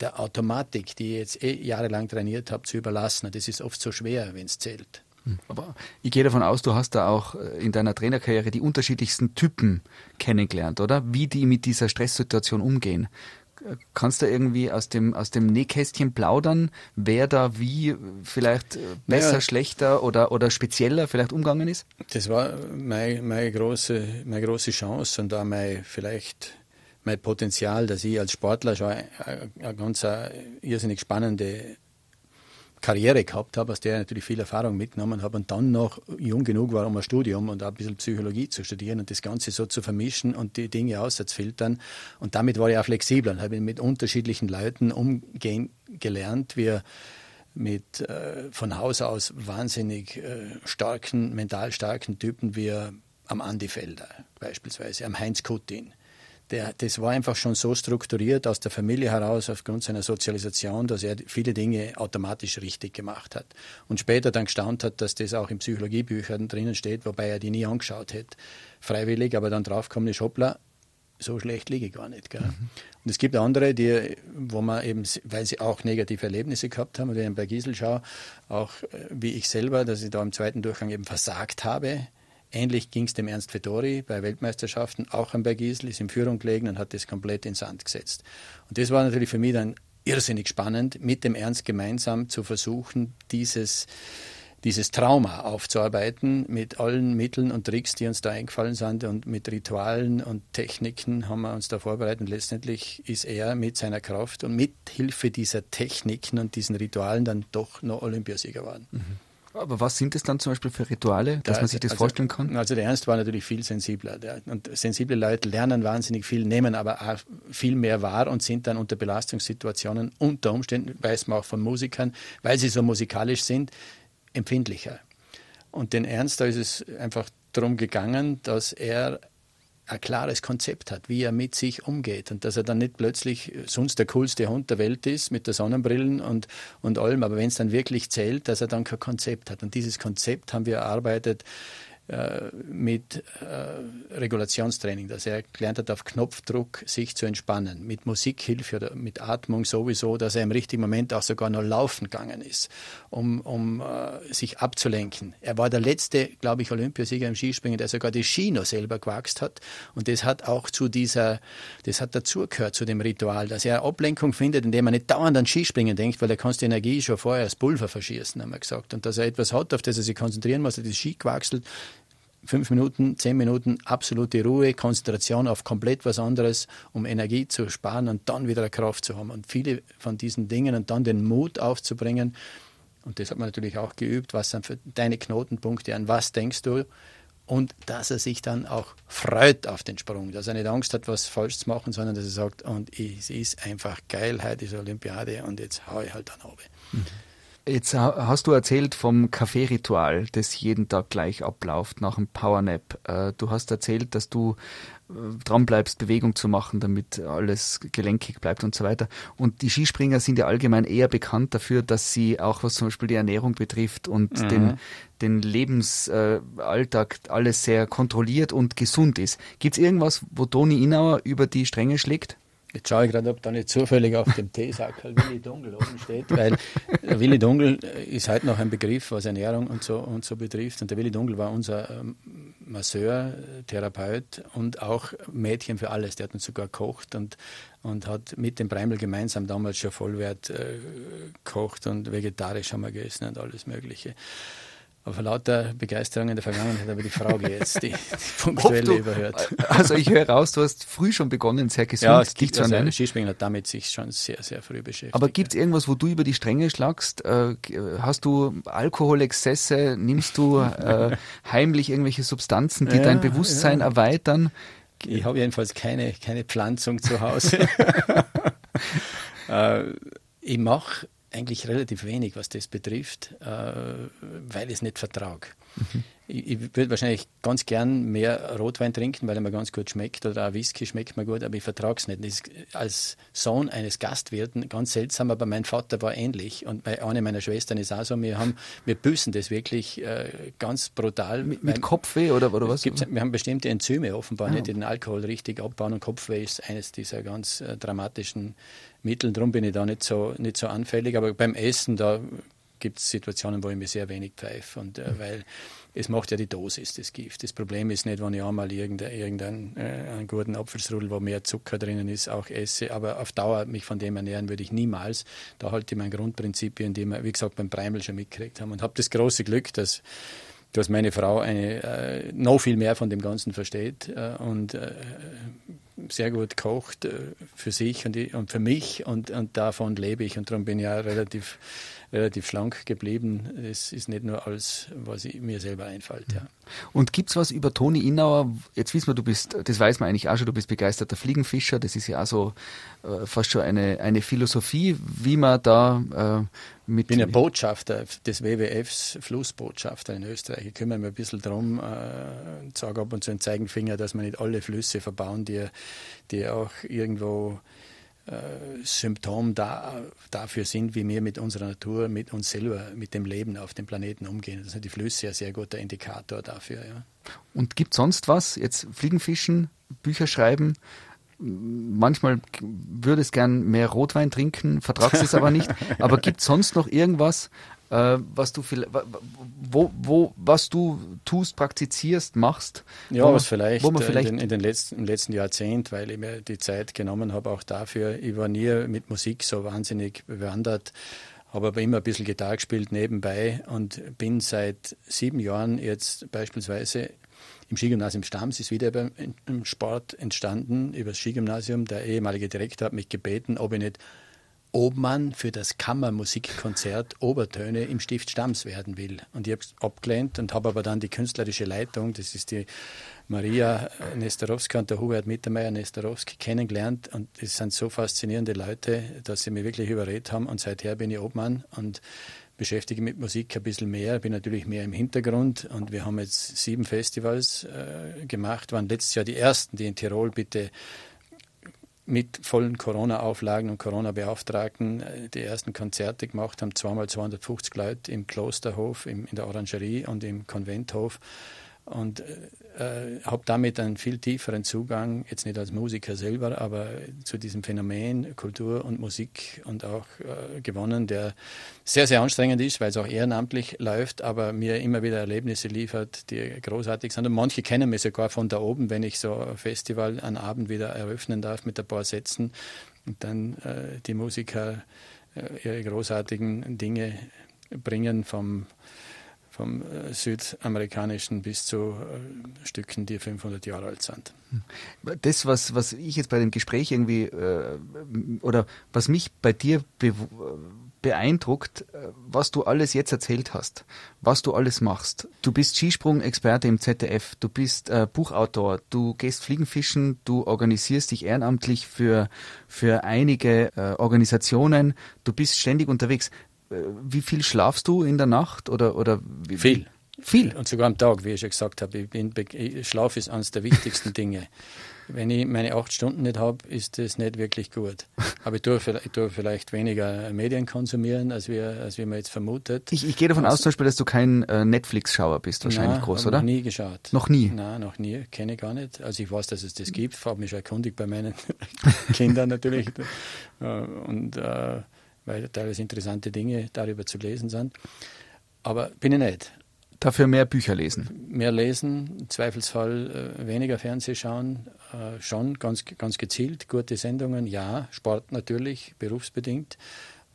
der Automatik, die ich jetzt eh jahrelang trainiert habe, zu überlassen. Das ist oft so schwer, wenn es zählt. Hm. Aber ich gehe davon aus, du hast da auch äh, in deiner Trainerkarriere die unterschiedlichsten Typen kennengelernt, oder? Wie die mit dieser Stresssituation umgehen. Kannst du irgendwie aus dem, aus dem Nähkästchen plaudern, wer da wie vielleicht äh, besser, ja. schlechter oder, oder spezieller vielleicht umgegangen ist? Das war meine, meine, große, meine große Chance und auch mein, vielleicht mein Potenzial, dass ich als Sportler schon eine, eine ganz eine irrsinnig spannende Karriere gehabt habe, aus der ich natürlich viel Erfahrung mitgenommen habe und dann noch jung genug war, um ein Studium und auch ein bisschen Psychologie zu studieren und das Ganze so zu vermischen und die Dinge auszufiltern. Und damit war ich auch flexibler und habe mit unterschiedlichen Leuten umgehen gelernt. Wir mit äh, von Haus aus wahnsinnig äh, starken, mental starken Typen wie am Andi Felder beispielsweise, am Heinz Kutin der, das war einfach schon so strukturiert aus der Familie heraus, aufgrund seiner Sozialisation, dass er viele Dinge automatisch richtig gemacht hat. Und später dann gestaunt hat, dass das auch in Psychologiebüchern drinnen steht, wobei er die nie angeschaut hätte, freiwillig, aber dann draufgekommen ist, hoppla, so schlecht liege ich gar nicht. Gell? Mhm. Und es gibt andere, die, wo man eben, weil sie auch negative Erlebnisse gehabt haben, ich bei Giesel schaue, auch äh, wie ich selber, dass ich da im zweiten Durchgang eben versagt habe, Ähnlich ging es dem Ernst Fedori bei Weltmeisterschaften, auch am Bergisel, ist in Führung gelegen und hat das komplett ins Sand gesetzt. Und das war natürlich für mich dann irrsinnig spannend, mit dem Ernst gemeinsam zu versuchen, dieses dieses Trauma aufzuarbeiten mit allen Mitteln und Tricks, die uns da eingefallen sind und mit Ritualen und Techniken haben wir uns da vorbereitet. Und letztendlich ist er mit seiner Kraft und mit Hilfe dieser Techniken und diesen Ritualen dann doch noch Olympiasieger geworden. Mhm. Aber was sind es dann zum Beispiel für Rituale, dass ja, man sich das also, vorstellen kann? Also der Ernst war natürlich viel sensibler. Und sensible Leute lernen wahnsinnig viel, nehmen aber auch viel mehr wahr und sind dann unter Belastungssituationen unter Umständen, weiß man auch von Musikern, weil sie so musikalisch sind, empfindlicher. Und den Ernst, da ist es einfach darum gegangen, dass er ein klares Konzept hat, wie er mit sich umgeht und dass er dann nicht plötzlich sonst der coolste Hund der Welt ist mit der Sonnenbrillen und, und allem, aber wenn es dann wirklich zählt, dass er dann kein Konzept hat. Und dieses Konzept haben wir erarbeitet äh, mit äh, Regulationstraining, dass er gelernt hat, auf Knopfdruck sich zu entspannen, mit Musikhilfe oder mit Atmung sowieso, dass er im richtigen Moment auch sogar noch laufen gegangen ist, um, um äh, sich abzulenken. Er war der letzte, glaube ich, Olympiasieger im Skispringen, der sogar die Ski noch selber gewachst hat und das hat auch zu dieser, das hat dazugehört zu dem Ritual, dass er Ablenkung findet, indem er nicht dauernd an Skispringen denkt, weil er kannst die Energie schon vorher als Pulver verschießen, haben wir gesagt. Und dass er etwas hat, auf das er sich konzentrieren muss, er die Ski gewachselt, fünf Minuten, zehn Minuten absolute Ruhe, Konzentration auf komplett was anderes, um Energie zu sparen und dann wieder Kraft zu haben. Und viele von diesen Dingen und dann den Mut aufzubringen, und das hat man natürlich auch geübt, was sind deine Knotenpunkte, an was denkst du? Und dass er sich dann auch freut auf den Sprung, dass er nicht Angst hat, was falsch zu machen, sondern dass er sagt, und es ist einfach geil, heute ist Olympiade und jetzt haue ich halt dann oben. Mhm. Jetzt hast du erzählt vom Kaffeeritual, das jeden Tag gleich abläuft nach dem Powernap. Äh, du hast erzählt, dass du äh, dran bleibst, Bewegung zu machen, damit alles gelenkig bleibt und so weiter. Und die Skispringer sind ja allgemein eher bekannt dafür, dass sie auch was zum Beispiel die Ernährung betrifft und mhm. den, den Lebensalltag alles sehr kontrolliert und gesund ist. Gibt es irgendwas, wo Toni Inauer über die Stränge schlägt? Jetzt schaue ich gerade, ob da nicht zufällig auf dem Teesackel Willi Dunkel oben steht, weil Willi Dunkel ist heute noch ein Begriff, was Ernährung und so, und so betrifft. Und der Willi Dunkel war unser ähm, Masseur, Therapeut und auch Mädchen für alles. Der hat uns sogar gekocht und, und hat mit dem Breimel gemeinsam damals schon Vollwert äh, gekocht und vegetarisch haben wir gegessen und alles Mögliche. Aber vor lauter Begeisterung in der Vergangenheit habe ich die Frage jetzt, die, die punktuelle überhört. Also ich höre raus, du hast früh schon begonnen, sehr gesund ja, dich zu also ernähren. Skispringen hat damit sich schon sehr, sehr früh beschäftigt. Aber gibt es irgendwas, wo du über die Stränge schlagst? Äh, hast du Alkoholexzesse? Nimmst du äh, (laughs) heimlich irgendwelche Substanzen, die ja, dein Bewusstsein ja. erweitern? Ich habe jedenfalls keine, keine Pflanzung zu Hause. (laughs) äh, ich mache eigentlich relativ wenig, was das betrifft, äh, weil ich es nicht vertrage. Mhm. Ich, ich würde wahrscheinlich ganz gern mehr Rotwein trinken, weil er mir ganz gut schmeckt oder auch Whisky schmeckt mir gut, aber ich vertrage es nicht. Ist als Sohn eines Gastwirten ganz seltsam, aber mein Vater war ähnlich und eine meiner Schwestern ist auch so. Wir, haben, wir büßen das wirklich äh, ganz brutal. Mit, mit Kopfweh oder, oder was? wir haben bestimmte Enzyme offenbar, ah. nicht, die den Alkohol richtig abbauen und Kopfweh ist eines dieser ganz äh, dramatischen Mittel. Darum bin ich da nicht so, nicht so anfällig. Aber beim Essen, da gibt es Situationen, wo ich mir sehr wenig pfeife. Und äh, weil es macht ja die Dosis, das Gift. Das Problem ist nicht, wenn ich einmal irgendeinen irgendein, äh, guten Apfelstrudel, wo mehr Zucker drinnen ist, auch esse. Aber auf Dauer mich von dem ernähren würde ich niemals. Da halte ich mein Grundprinzipien, die wir, wie gesagt, beim Preimel schon mitgekriegt haben. Und habe das große Glück, dass dass meine Frau eine, äh, noch viel mehr von dem Ganzen versteht äh, und äh, sehr gut kocht äh, für sich und, und für mich und, und, davon lebe ich und darum bin ich ja relativ, relativ schlank geblieben. Es ist nicht nur alles, was ich, mir selber einfällt. Ja. Und gibt es was über Toni Innauer? Jetzt wissen wir, du bist, das weiß man eigentlich auch schon, du bist begeisterter Fliegenfischer. Das ist ja auch so äh, fast schon eine, eine Philosophie, wie man da äh, mit. Ich bin ja Botschafter des WWFs, Flussbotschafter in Österreich. Ich kümmere mich ein bisschen darum, äh, sage ab und zu einen Zeigenfinger, dass wir nicht alle Flüsse verbauen, die, die auch irgendwo äh, Symptom da, dafür sind, wie wir mit unserer Natur, mit uns selber, mit dem Leben auf dem Planeten umgehen. Das sind die Flüsse ein sehr guter Indikator dafür. Ja. Und gibt sonst was? Jetzt Fliegenfischen, Bücher schreiben, manchmal würde es gern mehr Rotwein trinken, vertragst es aber nicht. (laughs) Aber gibt es sonst noch irgendwas, äh, was du wo, wo, was du tust, praktizierst, machst? Ja, wo, was vielleicht, wo man vielleicht in, den, in den letzten, im letzten Jahrzehnt, weil ich mir die Zeit genommen habe, auch dafür. Ich war nie mit Musik so wahnsinnig bewandert habe aber immer ein bisschen Gitarre gespielt nebenbei und bin seit sieben Jahren jetzt beispielsweise im Skigymnasium Stams ist wieder beim Sport entstanden über das Skigymnasium. Der ehemalige Direktor hat mich gebeten, ob ich nicht Obmann für das Kammermusikkonzert Obertöne im Stift Stams werden will. Und ich habe es abgelehnt und habe aber dann die künstlerische Leitung, das ist die Maria Nestorowska und der Hubert Mittermeier Nestorowski kennengelernt. Und es sind so faszinierende Leute, dass sie mich wirklich überredet haben. Und seither bin ich Obmann und beschäftige mich mit Musik ein bisschen mehr, bin natürlich mehr im Hintergrund und wir haben jetzt sieben Festivals äh, gemacht, waren letztes Jahr die ersten, die in Tirol bitte mit vollen Corona-Auflagen und Corona-Beauftragten äh, die ersten Konzerte gemacht haben, zweimal 250 Leute im Klosterhof, im, in der Orangerie und im Konventhof. Und äh, habe damit einen viel tieferen Zugang, jetzt nicht als Musiker selber, aber zu diesem Phänomen Kultur und Musik und auch äh, gewonnen, der sehr, sehr anstrengend ist, weil es auch ehrenamtlich läuft, aber mir immer wieder Erlebnisse liefert, die großartig sind. Und manche kennen mich sogar von da oben, wenn ich so ein Festival einen Abend wieder eröffnen darf mit ein paar Sätzen und dann äh, die Musiker äh, ihre großartigen Dinge bringen vom vom äh, südamerikanischen bis zu äh, Stücken, die 500 Jahre alt sind. Das, was, was ich jetzt bei dem Gespräch irgendwie, äh, oder was mich bei dir be beeindruckt, äh, was du alles jetzt erzählt hast, was du alles machst. Du bist Skisprung-Experte im ZDF, du bist äh, Buchautor, du gehst Fliegenfischen, du organisierst dich ehrenamtlich für, für einige äh, Organisationen, du bist ständig unterwegs. Wie viel schlafst du in der Nacht oder, oder wie, viel? Viel. Und sogar am Tag, wie ich schon gesagt habe. Ich bin, Schlaf ist eines der wichtigsten (laughs) Dinge. Wenn ich meine acht Stunden nicht habe, ist das nicht wirklich gut. Aber ich tue, ich tue vielleicht weniger Medien konsumieren, als wir, als wir man jetzt vermutet. Ich, ich gehe davon also, aus, zum Beispiel, dass du kein äh, Netflix-Schauer bist, wahrscheinlich nein, groß, oder? Noch nie geschaut. Noch nie? Nein, noch nie. Kenne ich gar nicht. Also ich weiß, dass es das gibt. Habe mich schon erkundigt bei meinen (laughs) Kindern natürlich. (laughs) Äh, und äh, weil teilweise interessante Dinge darüber zu lesen sind. Aber bin ich nicht. Dafür mehr Bücher lesen. Mehr lesen, im Zweifelsfall äh, weniger Fernseh schauen, äh, schon ganz, ganz gezielt, gute Sendungen, ja, Sport natürlich, berufsbedingt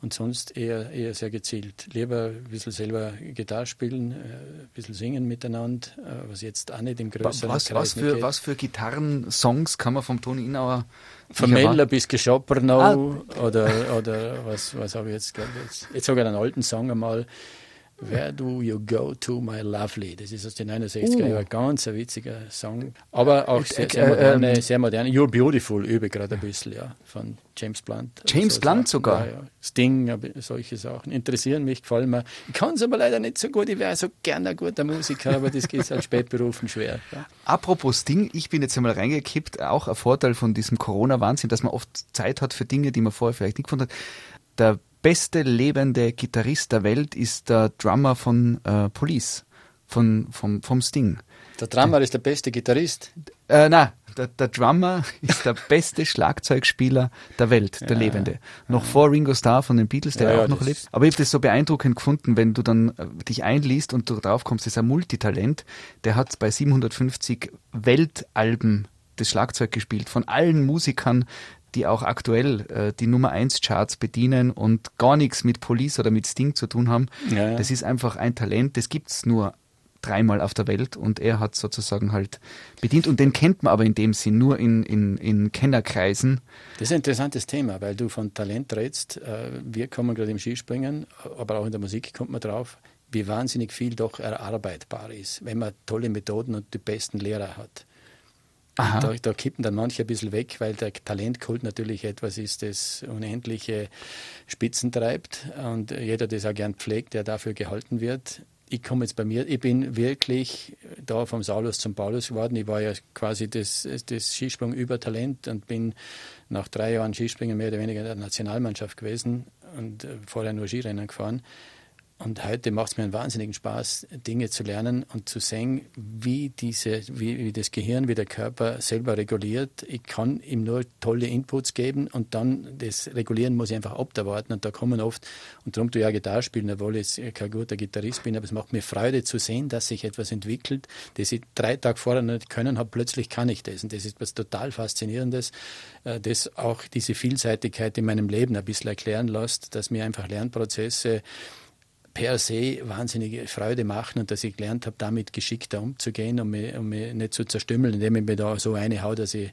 und sonst eher, eher sehr gezielt. Lieber ein bisschen selber Gitarre spielen, äh, ein bisschen singen miteinander, äh, was jetzt auch nicht im größeren was, Kreis was für, geht. Was für Gitarrensongs kann man vom Toni Inauer von Meller bis Geschopernau ah. oder, oder was, was habe ich jetzt jetzt, jetzt sogar einen alten Song einmal. Where do you go to, my lovely? Das ist aus den 69er Jahren. Uh. Ganz ein witziger Song. Aber auch sehr, sehr, moderne, äh, sehr moderne. You're Beautiful übe gerade ein bisschen, ja, von James Blunt. James so Blunt Sachen. sogar? Ja, ja. Sting, solche Sachen. Interessieren mich, gefallen mir. Ich kann es aber leider nicht so gut. Ich wäre so gerne ein guter Musiker, aber das geht als Spätberufen schwer. Ja. Apropos Sting, ich bin jetzt einmal reingekippt. Auch ein Vorteil von diesem Corona-Wahnsinn, dass man oft Zeit hat für Dinge, die man vorher vielleicht nicht gefunden hat. Der beste lebende Gitarrist der Welt ist der Drummer von äh, Police, von, vom, vom Sting. Der Drummer ist der beste Gitarrist? Äh, nein, der, der, Drummer (laughs) ist der beste Schlagzeugspieler der Welt, der ja, Lebende. Noch ja. vor Ringo Starr von den Beatles, der ja, auch noch lebt. Aber ich habe das so beeindruckend gefunden, wenn du dann äh, dich einliest und du drauf kommst, das ist ein Multitalent. Der hat bei 750 Weltalben das Schlagzeug gespielt, von allen Musikern die auch aktuell äh, die Nummer 1 Charts bedienen und gar nichts mit Police oder mit Sting zu tun haben. Ja, ja. Das ist einfach ein Talent, das gibt es nur dreimal auf der Welt und er hat sozusagen halt bedient und den kennt man aber in dem Sinn nur in, in, in Kennerkreisen. Das ist ein interessantes Thema, weil du von Talent redest. Äh, wir kommen gerade im Skispringen, aber auch in der Musik kommt man drauf, wie wahnsinnig viel doch erarbeitbar ist, wenn man tolle Methoden und die besten Lehrer hat. Da, da, kippen dann manche ein bisschen weg, weil der Talentkult natürlich etwas ist, das unendliche Spitzen treibt und jeder das auch gern pflegt, der dafür gehalten wird. Ich komme jetzt bei mir, ich bin wirklich da vom Saulus zum Paulus geworden. Ich war ja quasi das, das Skisprung über Talent und bin nach drei Jahren Skispringen mehr oder weniger in der Nationalmannschaft gewesen und vorher nur Skirennen gefahren. Und heute macht es mir einen wahnsinnigen Spaß, Dinge zu lernen und zu sehen, wie, diese, wie, wie das Gehirn, wie der Körper selber reguliert. Ich kann ihm nur tolle Inputs geben und dann das Regulieren muss ich einfach abwarten. Und da kommen oft, und darum tue ja Gitarre spielen, obwohl ich kein guter Gitarrist bin, aber es macht mir Freude zu sehen, dass sich etwas entwickelt, das ich drei Tage vorher nicht können habe, plötzlich kann ich das. Und das ist was total Faszinierendes, äh, das auch diese Vielseitigkeit in meinem Leben ein bisschen erklären lässt, dass mir einfach Lernprozesse per se wahnsinnige Freude machen und dass ich gelernt habe, damit geschickter umzugehen und mich, um mich nicht zu zerstümmeln, indem ich mir da so eine hau, dass ich,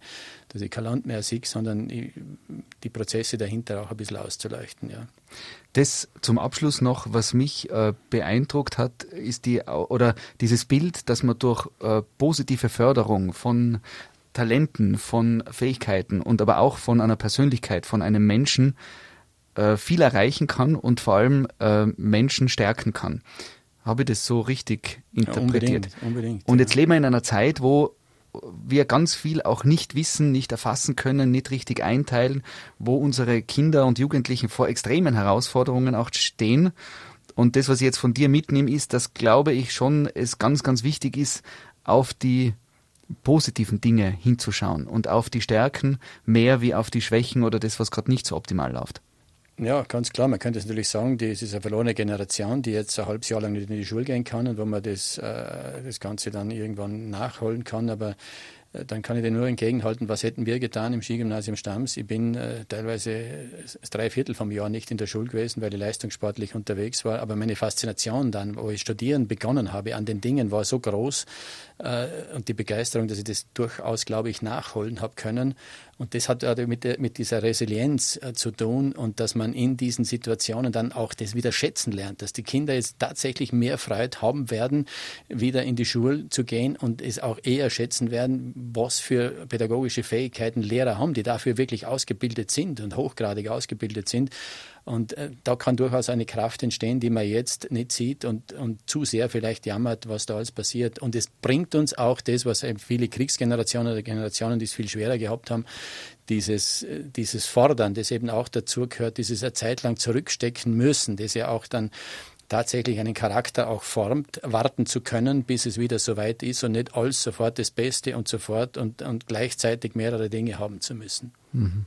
dass ich kein Land mehr sehe, sondern ich, die Prozesse dahinter auch ein bisschen auszuleuchten. Ja. Das zum Abschluss noch, was mich äh, beeindruckt hat, ist die oder dieses Bild, dass man durch äh, positive Förderung von Talenten, von Fähigkeiten und aber auch von einer Persönlichkeit, von einem Menschen äh, viel erreichen kann und vor allem äh, Menschen stärken kann. Habe ich das so richtig interpretiert? Ja, unbedingt, unbedingt, und jetzt leben wir in einer Zeit, wo wir ganz viel auch nicht wissen, nicht erfassen können, nicht richtig einteilen, wo unsere Kinder und Jugendlichen vor extremen Herausforderungen auch stehen. Und das, was ich jetzt von dir mitnehme, ist, dass, glaube ich, schon es ganz, ganz wichtig ist, auf die positiven Dinge hinzuschauen und auf die Stärken mehr wie auf die Schwächen oder das, was gerade nicht so optimal läuft. Ja, ganz klar. Man könnte es natürlich sagen, das ist eine verlorene Generation, die jetzt ein halbes Jahr lang nicht in die Schule gehen kann und wo man das, äh, das Ganze dann irgendwann nachholen kann. Aber äh, dann kann ich dir nur entgegenhalten, was hätten wir getan im Skigymnasium Stams. Ich bin äh, teilweise drei Viertel vom Jahr nicht in der Schule gewesen, weil ich leistungssportlich unterwegs war. Aber meine Faszination dann, wo ich studieren begonnen habe, an den Dingen war so groß und die Begeisterung, dass ich das durchaus, glaube ich, nachholen habe können. Und das hat mit, der, mit dieser Resilienz äh, zu tun und dass man in diesen Situationen dann auch das wieder schätzen lernt, dass die Kinder jetzt tatsächlich mehr Freude haben werden, wieder in die Schule zu gehen und es auch eher schätzen werden, was für pädagogische Fähigkeiten Lehrer haben, die dafür wirklich ausgebildet sind und hochgradig ausgebildet sind. Und äh, da kann durchaus eine Kraft entstehen, die man jetzt nicht sieht und, und zu sehr vielleicht jammert, was da alles passiert. Und es bringt uns auch das, was viele Kriegsgenerationen oder Generationen, die es viel schwerer gehabt haben, dieses, äh, dieses Fordern, das eben auch dazu gehört, dieses eine Zeit lang zurückstecken müssen, das ja auch dann tatsächlich einen Charakter auch formt, warten zu können, bis es wieder soweit ist und nicht alles sofort das Beste und sofort und, und gleichzeitig mehrere Dinge haben zu müssen. Mhm.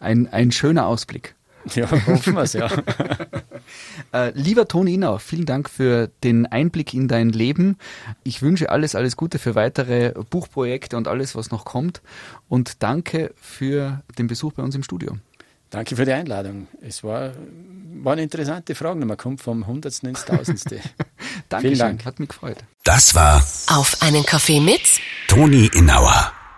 Ein, ein schöner Ausblick. Ja, (laughs) hoffen wir es, ja. (laughs) äh, lieber Toni Inau, vielen Dank für den Einblick in dein Leben. Ich wünsche alles, alles Gute für weitere Buchprojekte und alles, was noch kommt. Und danke für den Besuch bei uns im Studio. Danke für die Einladung. Es war, waren interessante Fragen. Man kommt vom Hundertsten ins Tausendste. (laughs) Danke, Vielen Dank. Hat mich gefreut. Das war Auf einen Kaffee mit Toni Innauer.